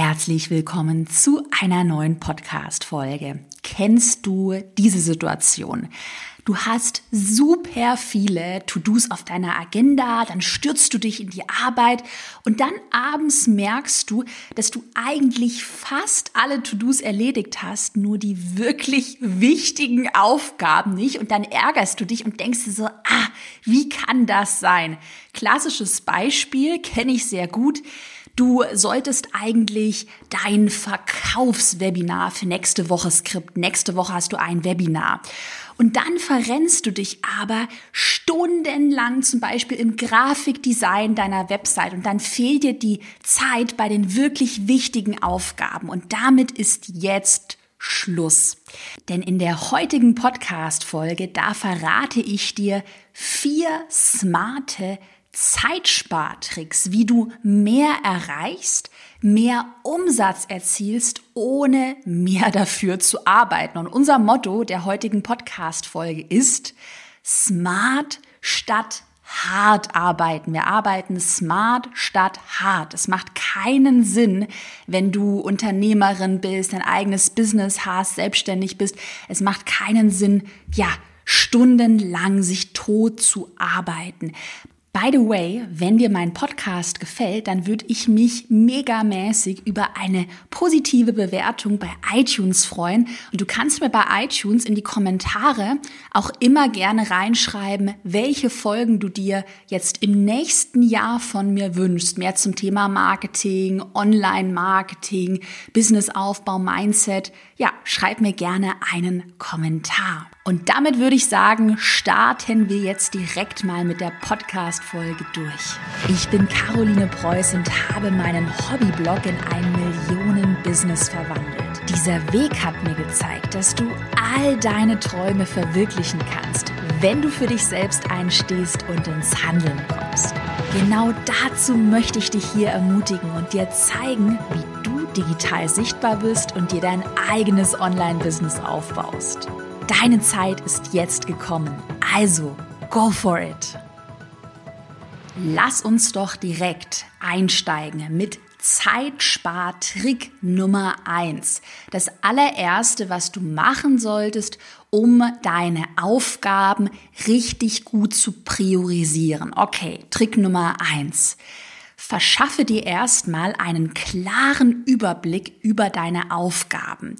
Herzlich willkommen zu einer neuen Podcast-Folge. Kennst du diese Situation? Du hast super viele To-Dos auf deiner Agenda, dann stürzt du dich in die Arbeit und dann abends merkst du, dass du eigentlich fast alle To-Dos erledigt hast, nur die wirklich wichtigen Aufgaben nicht und dann ärgerst du dich und denkst dir so, ah, wie kann das sein? Klassisches Beispiel kenne ich sehr gut. Du solltest eigentlich dein Verkaufswebinar für nächste Woche skript. Nächste Woche hast du ein Webinar. Und dann verrennst du dich aber stundenlang zum Beispiel im Grafikdesign deiner Website und dann fehlt dir die Zeit bei den wirklich wichtigen Aufgaben. Und damit ist jetzt Schluss. Denn in der heutigen Podcast-Folge, da verrate ich dir vier smarte Zeitspartricks, wie du mehr erreichst, mehr Umsatz erzielst, ohne mehr dafür zu arbeiten. Und unser Motto der heutigen Podcast-Folge ist Smart statt hart arbeiten. Wir arbeiten smart statt hart. Es macht keinen Sinn, wenn du Unternehmerin bist, ein eigenes Business hast, selbstständig bist. Es macht keinen Sinn, ja, stundenlang sich tot zu arbeiten. By the way, wenn dir mein Podcast gefällt, dann würde ich mich megamäßig über eine positive Bewertung bei iTunes freuen. Und du kannst mir bei iTunes in die Kommentare auch immer gerne reinschreiben, welche Folgen du dir jetzt im nächsten Jahr von mir wünschst. Mehr zum Thema Marketing, Online-Marketing, Businessaufbau, Mindset. Ja, schreib mir gerne einen Kommentar. Und damit würde ich sagen, starten wir jetzt direkt mal mit der Podcast-Folge durch. Ich bin Caroline Preuß und habe meinen Hobbyblog in ein Millionen-Business verwandelt. Dieser Weg hat mir gezeigt, dass du all deine Träume verwirklichen kannst, wenn du für dich selbst einstehst und ins Handeln kommst. Genau dazu möchte ich dich hier ermutigen und dir zeigen, wie du digital sichtbar bist und dir dein eigenes Online-Business aufbaust. Deine Zeit ist jetzt gekommen. Also, go for it. Lass uns doch direkt einsteigen mit Zeitspartrick Nummer eins. Das allererste, was du machen solltest, um deine Aufgaben richtig gut zu priorisieren. Okay, Trick Nummer eins. Verschaffe dir erstmal einen klaren Überblick über deine Aufgaben.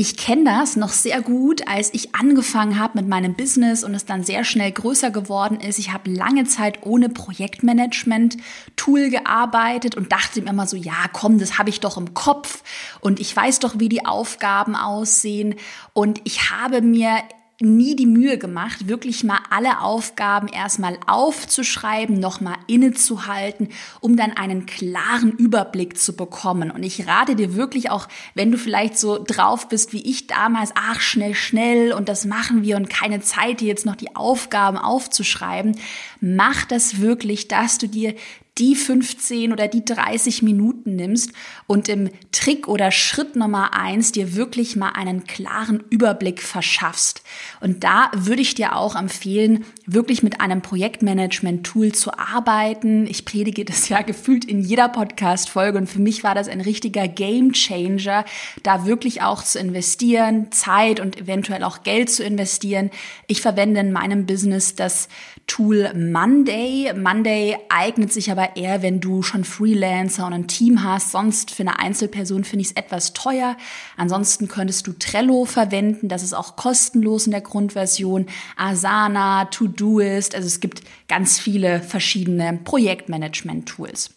Ich kenne das noch sehr gut, als ich angefangen habe mit meinem Business und es dann sehr schnell größer geworden ist. Ich habe lange Zeit ohne Projektmanagement-Tool gearbeitet und dachte mir immer so, ja, komm, das habe ich doch im Kopf und ich weiß doch, wie die Aufgaben aussehen. Und ich habe mir nie die Mühe gemacht, wirklich mal alle Aufgaben erstmal aufzuschreiben, nochmal innezuhalten, um dann einen klaren Überblick zu bekommen. Und ich rate dir wirklich auch, wenn du vielleicht so drauf bist wie ich damals, ach, schnell, schnell und das machen wir und keine Zeit, dir jetzt noch die Aufgaben aufzuschreiben, mach das wirklich, dass du dir die 15 oder die 30 Minuten nimmst und im Trick oder Schritt Nummer eins dir wirklich mal einen klaren Überblick verschaffst. Und da würde ich dir auch empfehlen, wirklich mit einem Projektmanagement-Tool zu arbeiten. Ich predige das ja gefühlt in jeder Podcast-Folge und für mich war das ein richtiger Game Changer, da wirklich auch zu investieren, Zeit und eventuell auch Geld zu investieren. Ich verwende in meinem Business das Tool Monday. Monday eignet sich aber eher, wenn du schon Freelancer und ein Team hast. Sonst für eine Einzelperson finde ich es etwas teuer. Ansonsten könntest du Trello verwenden. Das ist auch kostenlos in der Grundversion. Asana, Todoist. Also es gibt ganz viele verschiedene Projektmanagement-Tools.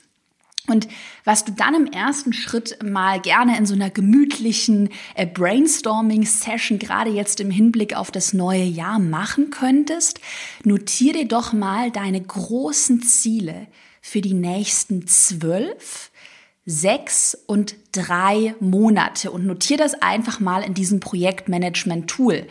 Und was du dann im ersten Schritt mal gerne in so einer gemütlichen äh, Brainstorming-Session, gerade jetzt im Hinblick auf das neue Jahr machen könntest, notiere dir doch mal deine großen Ziele für die nächsten zwölf, sechs und drei Monate und notiere das einfach mal in diesem Projektmanagement-Tool.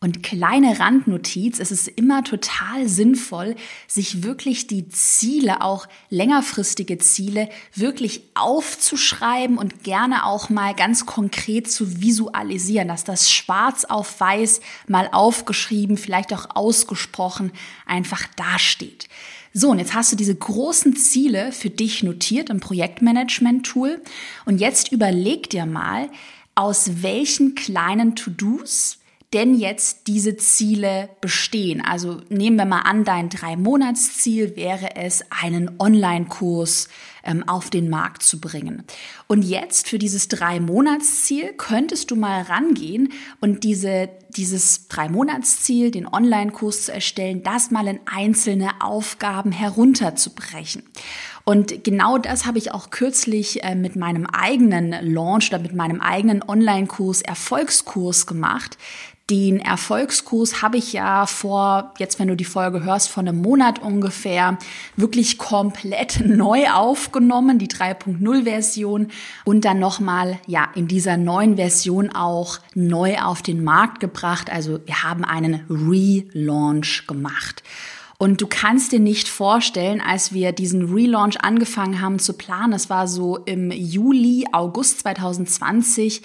Und kleine Randnotiz, es ist immer total sinnvoll, sich wirklich die Ziele, auch längerfristige Ziele, wirklich aufzuschreiben und gerne auch mal ganz konkret zu visualisieren, dass das schwarz auf weiß mal aufgeschrieben, vielleicht auch ausgesprochen einfach dasteht. So, und jetzt hast du diese großen Ziele für dich notiert im Projektmanagement-Tool. Und jetzt überleg dir mal, aus welchen kleinen To-Dos denn jetzt diese Ziele bestehen. Also nehmen wir mal an, dein Drei-Monats-Ziel wäre es, einen Online-Kurs ähm, auf den Markt zu bringen. Und jetzt für dieses Drei-Monats-Ziel könntest du mal rangehen und diese, dieses Drei-Monats-Ziel, den Online-Kurs zu erstellen, das mal in einzelne Aufgaben herunterzubrechen. Und genau das habe ich auch kürzlich äh, mit meinem eigenen Launch oder mit meinem eigenen Online-Kurs Erfolgskurs gemacht. Den Erfolgskurs habe ich ja vor, jetzt wenn du die Folge hörst, vor einem Monat ungefähr, wirklich komplett neu aufgenommen, die 3.0 Version und dann nochmal, ja, in dieser neuen Version auch neu auf den Markt gebracht. Also wir haben einen Relaunch gemacht. Und du kannst dir nicht vorstellen, als wir diesen Relaunch angefangen haben zu planen, das war so im Juli, August 2020,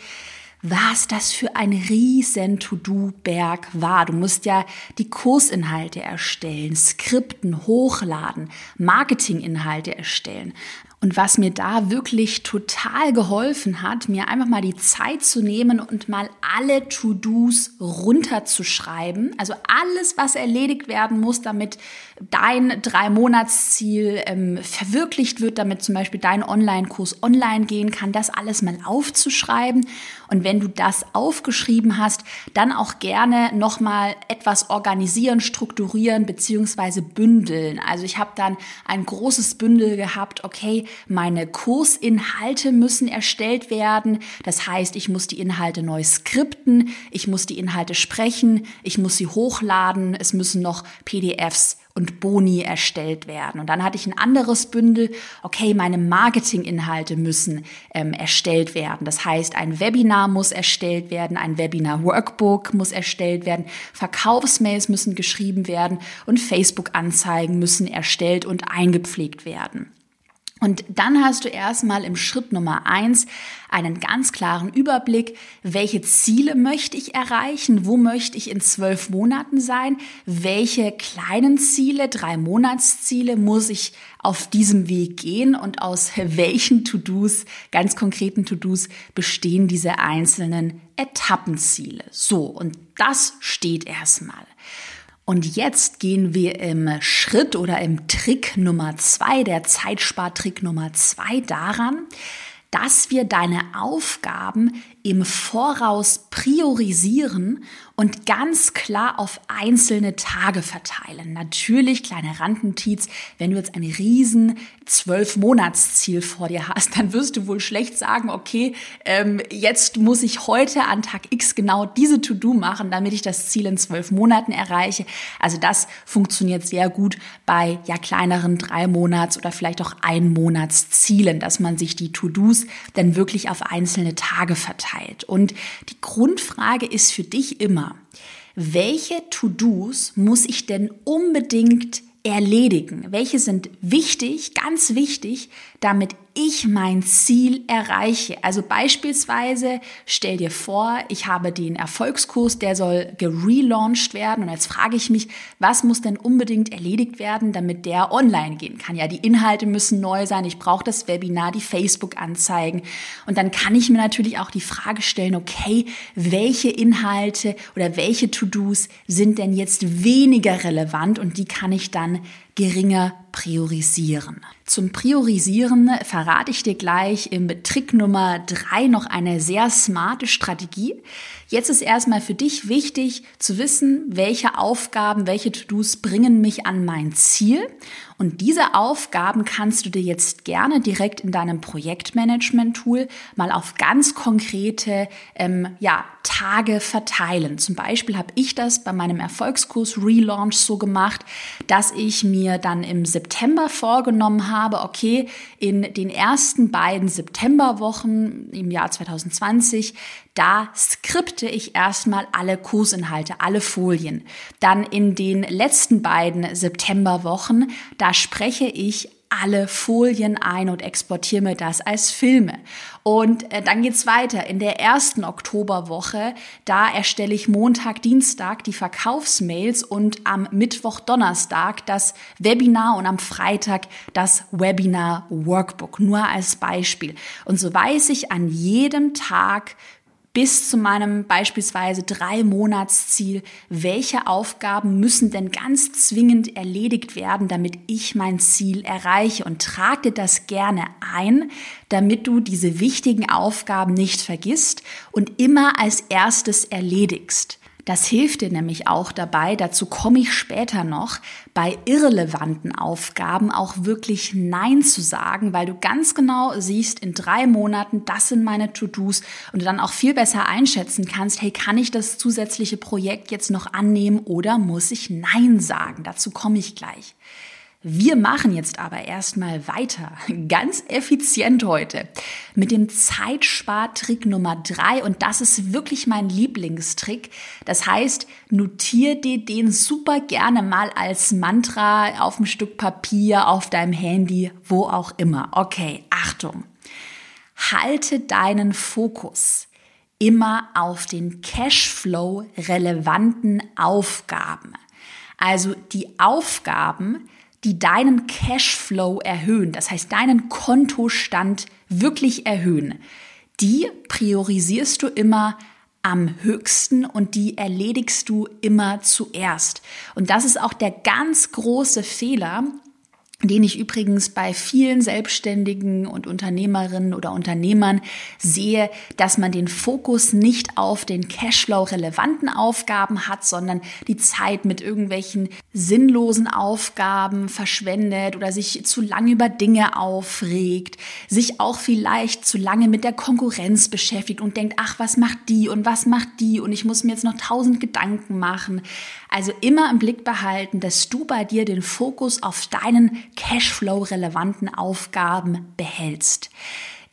was das für ein riesen To-Do-Berg war. Du musst ja die Kursinhalte erstellen, Skripten hochladen, Marketinginhalte erstellen. Und was mir da wirklich total geholfen hat, mir einfach mal die Zeit zu nehmen und mal alle To-Dos runterzuschreiben. Also alles, was erledigt werden muss, damit dein Drei-Monats-Ziel ähm, verwirklicht wird, damit zum Beispiel dein Online-Kurs online gehen kann, das alles mal aufzuschreiben. Und wenn du das aufgeschrieben hast, dann auch gerne nochmal etwas organisieren, strukturieren beziehungsweise bündeln. Also ich habe dann ein großes Bündel gehabt, okay, meine Kursinhalte müssen erstellt werden. Das heißt, ich muss die Inhalte neu skripten, ich muss die Inhalte sprechen, ich muss sie hochladen, es müssen noch PDFs und Boni erstellt werden. Und dann hatte ich ein anderes Bündel, okay, meine Marketinginhalte müssen ähm, erstellt werden. Das heißt, ein Webinar muss erstellt werden, ein Webinar-Workbook muss erstellt werden, Verkaufsmails müssen geschrieben werden und Facebook-Anzeigen müssen erstellt und eingepflegt werden. Und dann hast du erstmal im Schritt Nummer eins einen ganz klaren Überblick, welche Ziele möchte ich erreichen, wo möchte ich in zwölf Monaten sein, welche kleinen Ziele, drei Monatsziele muss ich auf diesem Weg gehen und aus welchen To-Dos, ganz konkreten To-Dos bestehen diese einzelnen Etappenziele. So, und das steht erstmal. Und jetzt gehen wir im Schritt oder im Trick Nummer zwei, der Zeitspartrick Nummer zwei daran, dass wir deine Aufgaben im Voraus priorisieren und ganz klar auf einzelne Tage verteilen. Natürlich, kleine Randnotiz, wenn du jetzt ein riesen zwölf Monatsziel vor dir hast, dann wirst du wohl schlecht sagen, okay, ähm, jetzt muss ich heute an Tag X genau diese To-Do machen, damit ich das Ziel in zwölf Monaten erreiche. Also das funktioniert sehr gut bei ja kleineren drei Monats oder vielleicht auch ein Monatszielen, dass man sich die To-Dos dann wirklich auf einzelne Tage verteilt. Und die Grundfrage ist für dich immer, welche To-Dos muss ich denn unbedingt erledigen? Welche sind wichtig, ganz wichtig, damit ich mein Ziel erreiche. Also beispielsweise stell dir vor, ich habe den Erfolgskurs, der soll gelauncht werden und jetzt frage ich mich, was muss denn unbedingt erledigt werden, damit der online gehen kann? Ja, die Inhalte müssen neu sein, ich brauche das Webinar, die Facebook-Anzeigen und dann kann ich mir natürlich auch die Frage stellen, okay, welche Inhalte oder welche To-Dos sind denn jetzt weniger relevant und die kann ich dann geringer priorisieren. Zum Priorisieren verrate ich dir gleich im Trick Nummer drei noch eine sehr smarte Strategie. Jetzt ist erstmal für dich wichtig zu wissen, welche Aufgaben, welche To-Dos bringen mich an mein Ziel. Und diese Aufgaben kannst du dir jetzt gerne direkt in deinem Projektmanagement-Tool mal auf ganz konkrete ähm, ja, Tage verteilen. Zum Beispiel habe ich das bei meinem Erfolgskurs Relaunch so gemacht, dass ich mir mir dann im September vorgenommen habe, okay, in den ersten beiden Septemberwochen im Jahr 2020, da skripte ich erstmal alle Kursinhalte, alle Folien. Dann in den letzten beiden Septemberwochen, da spreche ich alle Folien ein und exportiere mir das als Filme. Und äh, dann geht's weiter. In der ersten Oktoberwoche, da erstelle ich Montag, Dienstag die Verkaufsmails und am Mittwoch, Donnerstag das Webinar und am Freitag das Webinar Workbook. Nur als Beispiel. Und so weiß ich an jedem Tag, bis zu meinem beispielsweise drei Monatsziel, welche Aufgaben müssen denn ganz zwingend erledigt werden, damit ich mein Ziel erreiche und trage das gerne ein, damit du diese wichtigen Aufgaben nicht vergisst und immer als erstes erledigst. Das hilft dir nämlich auch dabei, dazu komme ich später noch, bei irrelevanten Aufgaben auch wirklich Nein zu sagen, weil du ganz genau siehst, in drei Monaten, das sind meine To-Dos und du dann auch viel besser einschätzen kannst, hey, kann ich das zusätzliche Projekt jetzt noch annehmen oder muss ich Nein sagen? Dazu komme ich gleich. Wir machen jetzt aber erstmal weiter, ganz effizient heute, mit dem Zeitspartrick Nummer drei und das ist wirklich mein Lieblingstrick. Das heißt, notier dir den super gerne mal als Mantra auf ein Stück Papier, auf deinem Handy, wo auch immer. Okay, Achtung. Halte deinen Fokus immer auf den Cashflow relevanten Aufgaben. Also die Aufgaben, die deinen Cashflow erhöhen, das heißt deinen Kontostand wirklich erhöhen, die priorisierst du immer am höchsten und die erledigst du immer zuerst. Und das ist auch der ganz große Fehler, den ich übrigens bei vielen Selbstständigen und Unternehmerinnen oder Unternehmern sehe, dass man den Fokus nicht auf den Cashflow relevanten Aufgaben hat, sondern die Zeit mit irgendwelchen sinnlosen Aufgaben verschwendet oder sich zu lange über Dinge aufregt, sich auch vielleicht zu lange mit der Konkurrenz beschäftigt und denkt, ach, was macht die und was macht die und ich muss mir jetzt noch tausend Gedanken machen. Also immer im Blick behalten, dass du bei dir den Fokus auf deinen Cashflow-relevanten Aufgaben behältst.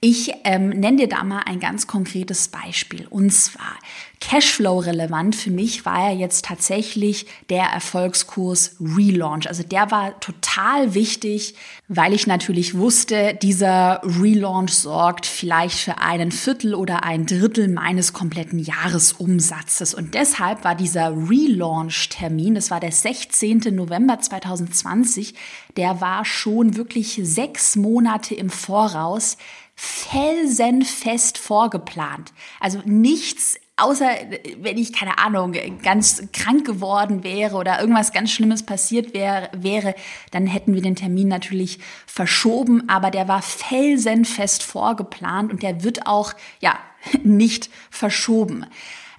Ich ähm, nenne dir da mal ein ganz konkretes Beispiel. Und zwar Cashflow-relevant für mich war ja jetzt tatsächlich der Erfolgskurs Relaunch. Also der war total wichtig, weil ich natürlich wusste, dieser Relaunch sorgt vielleicht für einen Viertel oder ein Drittel meines kompletten Jahresumsatzes. Und deshalb war dieser Relaunch-Termin, das war der 16. November 2020, der war schon wirklich sechs Monate im Voraus felsenfest vorgeplant. Also nichts außer wenn ich keine Ahnung ganz krank geworden wäre oder irgendwas ganz Schlimmes passiert wäre, wäre, dann hätten wir den Termin natürlich verschoben, aber der war felsenfest vorgeplant und der wird auch ja nicht verschoben.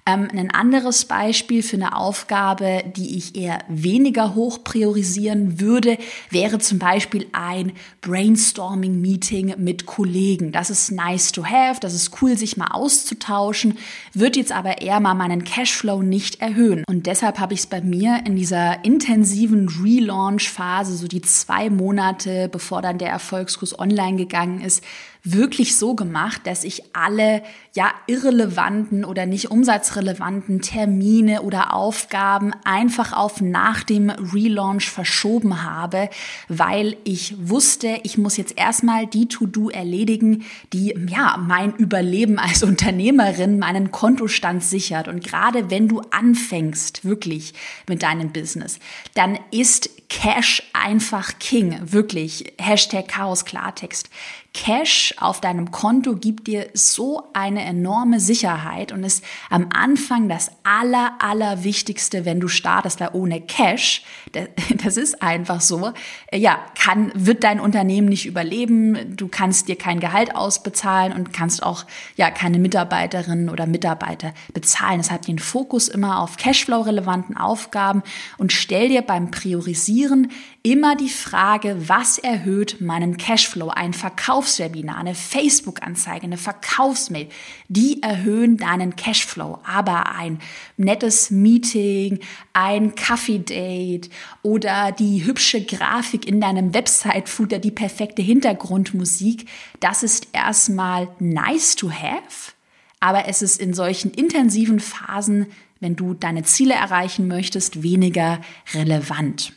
Ähm, ein anderes Beispiel für eine Aufgabe, die ich eher weniger hoch priorisieren würde, wäre zum Beispiel ein Brainstorming-Meeting mit Kollegen. Das ist nice to have, das ist cool, sich mal auszutauschen, wird jetzt aber eher mal meinen Cashflow nicht erhöhen. Und deshalb habe ich es bei mir in dieser intensiven Relaunch-Phase, so die zwei Monate, bevor dann der Erfolgskurs online gegangen ist, wirklich so gemacht, dass ich alle ja irrelevanten oder nicht umsatzrelevanten Termine oder Aufgaben einfach auf nach dem Relaunch verschoben habe, weil ich wusste, ich muss jetzt erstmal die To-Do erledigen, die ja mein Überleben als Unternehmerin, meinen Kontostand sichert. Und gerade wenn du anfängst, wirklich mit deinem Business, dann ist Cash einfach King, wirklich. Hashtag Chaos Klartext. Cash auf deinem Konto gibt dir so eine enorme Sicherheit und ist am Anfang das aller, aller Wichtigste, wenn du startest, weil ohne Cash, das ist einfach so, ja, kann, wird dein Unternehmen nicht überleben. Du kannst dir kein Gehalt ausbezahlen und kannst auch, ja, keine Mitarbeiterinnen oder Mitarbeiter bezahlen. Deshalb den Fokus immer auf Cashflow-relevanten Aufgaben und stell dir beim Priorisieren immer die Frage, was erhöht meinen Cashflow? Ein Verkaufswebinar, eine Facebook-Anzeige, eine Verkaufsmail, die erhöhen deinen Cashflow. Aber ein nettes Meeting, ein Kaffee-Date oder die hübsche Grafik in deinem Website-Footer, die perfekte Hintergrundmusik, das ist erstmal nice to have. Aber es ist in solchen intensiven Phasen, wenn du deine Ziele erreichen möchtest, weniger relevant.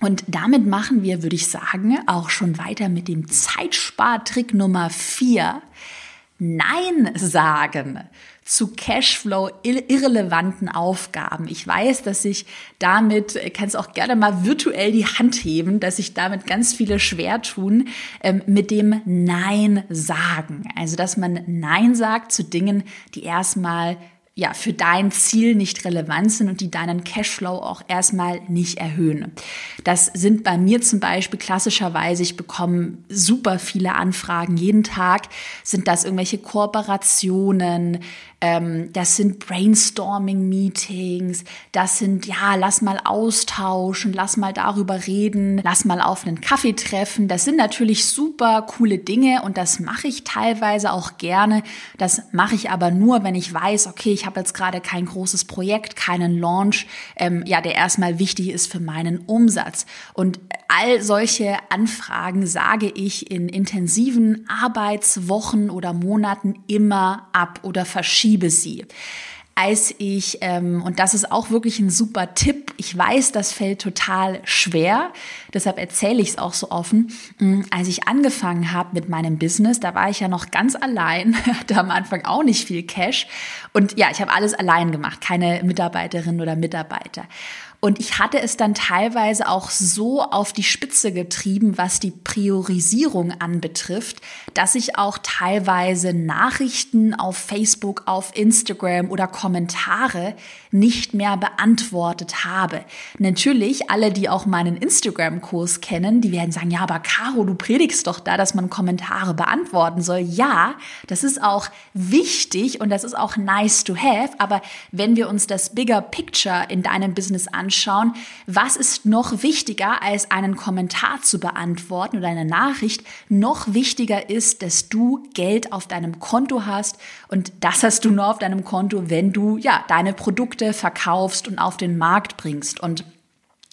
Und damit machen wir, würde ich sagen, auch schon weiter mit dem Zeitspartrick Nummer 4. Nein sagen zu Cashflow irrelevanten Aufgaben. Ich weiß, dass ich damit, kannst auch gerne mal virtuell die Hand heben, dass sich damit ganz viele schwer tun ähm, mit dem Nein sagen. Also, dass man Nein sagt zu Dingen, die erstmal ja, für dein Ziel nicht relevant sind und die deinen Cashflow auch erstmal nicht erhöhen. Das sind bei mir zum Beispiel klassischerweise, ich bekomme super viele Anfragen jeden Tag, sind das irgendwelche Kooperationen, ähm, das sind Brainstorming-Meetings, das sind, ja, lass mal austauschen, lass mal darüber reden, lass mal auf einen Kaffee treffen. Das sind natürlich super coole Dinge und das mache ich teilweise auch gerne. Das mache ich aber nur, wenn ich weiß, okay, ich habe jetzt gerade kein großes Projekt, keinen Launch, ähm, ja, der erstmal wichtig ist für meinen Umsatz. Und all solche Anfragen sage ich in intensiven Arbeitswochen oder Monaten immer ab oder verschiebe sie als ich, ähm, und das ist auch wirklich ein super Tipp, ich weiß, das fällt total schwer, deshalb erzähle ich es auch so offen, mm, als ich angefangen habe mit meinem Business, da war ich ja noch ganz allein, hatte am Anfang auch nicht viel Cash und ja, ich habe alles allein gemacht, keine Mitarbeiterin oder Mitarbeiter. Und ich hatte es dann teilweise auch so auf die Spitze getrieben, was die Priorisierung anbetrifft, dass ich auch teilweise Nachrichten auf Facebook, auf Instagram oder Kommentare nicht mehr beantwortet habe. Natürlich, alle, die auch meinen Instagram-Kurs kennen, die werden sagen, ja, aber Caro, du predigst doch da, dass man Kommentare beantworten soll. Ja, das ist auch wichtig und das ist auch nice to have, aber wenn wir uns das Bigger Picture in deinem Business anschauen, anschauen, was ist noch wichtiger, als einen Kommentar zu beantworten oder eine Nachricht. Noch wichtiger ist, dass du Geld auf deinem Konto hast und das hast du nur auf deinem Konto, wenn du ja deine Produkte verkaufst und auf den Markt bringst. Und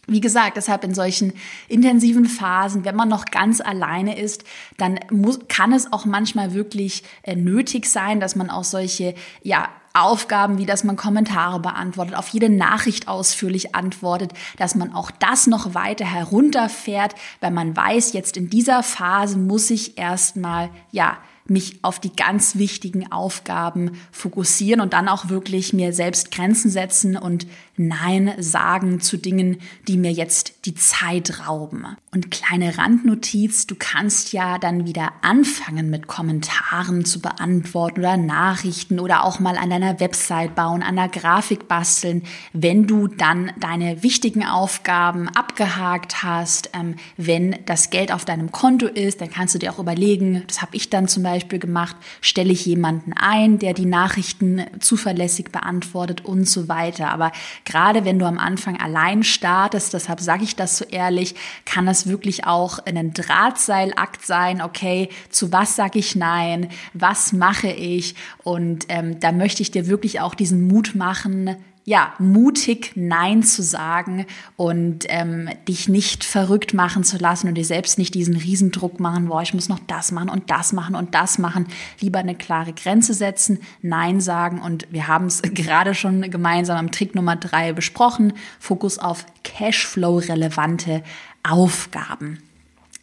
wie gesagt, deshalb in solchen intensiven Phasen, wenn man noch ganz alleine ist, dann muss, kann es auch manchmal wirklich äh, nötig sein, dass man auch solche, ja, Aufgaben, wie dass man Kommentare beantwortet, auf jede Nachricht ausführlich antwortet, dass man auch das noch weiter herunterfährt, weil man weiß, jetzt in dieser Phase muss ich erstmal, ja, mich auf die ganz wichtigen Aufgaben fokussieren und dann auch wirklich mir selbst Grenzen setzen und Nein sagen zu Dingen, die mir jetzt die Zeit rauben. Und kleine Randnotiz, du kannst ja dann wieder anfangen mit Kommentaren zu beantworten oder Nachrichten oder auch mal an deiner Website bauen, an der Grafik basteln, wenn du dann deine wichtigen Aufgaben abgehakt hast, ähm, wenn das Geld auf deinem Konto ist, dann kannst du dir auch überlegen, das habe ich dann zum Beispiel gemacht, stelle ich jemanden ein, der die Nachrichten zuverlässig beantwortet und so weiter. Aber gerade wenn du am Anfang allein startest, deshalb sage ich das so ehrlich, kann das wirklich auch ein Drahtseilakt sein. Okay, zu was sage ich nein? Was mache ich? Und ähm, da möchte ich dir wirklich auch diesen Mut machen, ja, mutig Nein zu sagen und ähm, dich nicht verrückt machen zu lassen und dir selbst nicht diesen Riesendruck machen, boah, ich muss noch das machen und das machen und das machen. Lieber eine klare Grenze setzen, Nein sagen und wir haben es gerade schon gemeinsam am Trick Nummer drei besprochen. Fokus auf Cashflow-relevante Aufgaben.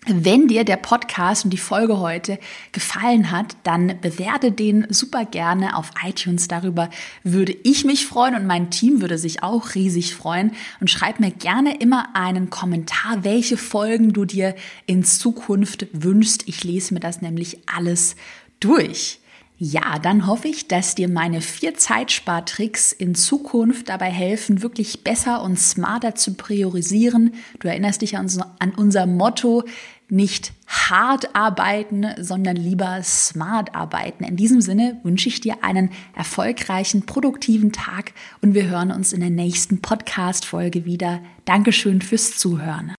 Wenn dir der Podcast und die Folge heute gefallen hat, dann bewerte den super gerne auf iTunes. Darüber würde ich mich freuen und mein Team würde sich auch riesig freuen. Und schreib mir gerne immer einen Kommentar, welche Folgen du dir in Zukunft wünschst. Ich lese mir das nämlich alles durch. Ja, dann hoffe ich, dass dir meine vier Zeitspartricks in Zukunft dabei helfen, wirklich besser und smarter zu priorisieren. Du erinnerst dich an, unser Motto, nicht hart arbeiten, sondern lieber smart arbeiten. In diesem Sinne wünsche ich dir einen erfolgreichen, produktiven Tag und wir hören uns in der nächsten Podcast-Folge wieder. Dankeschön fürs Zuhören.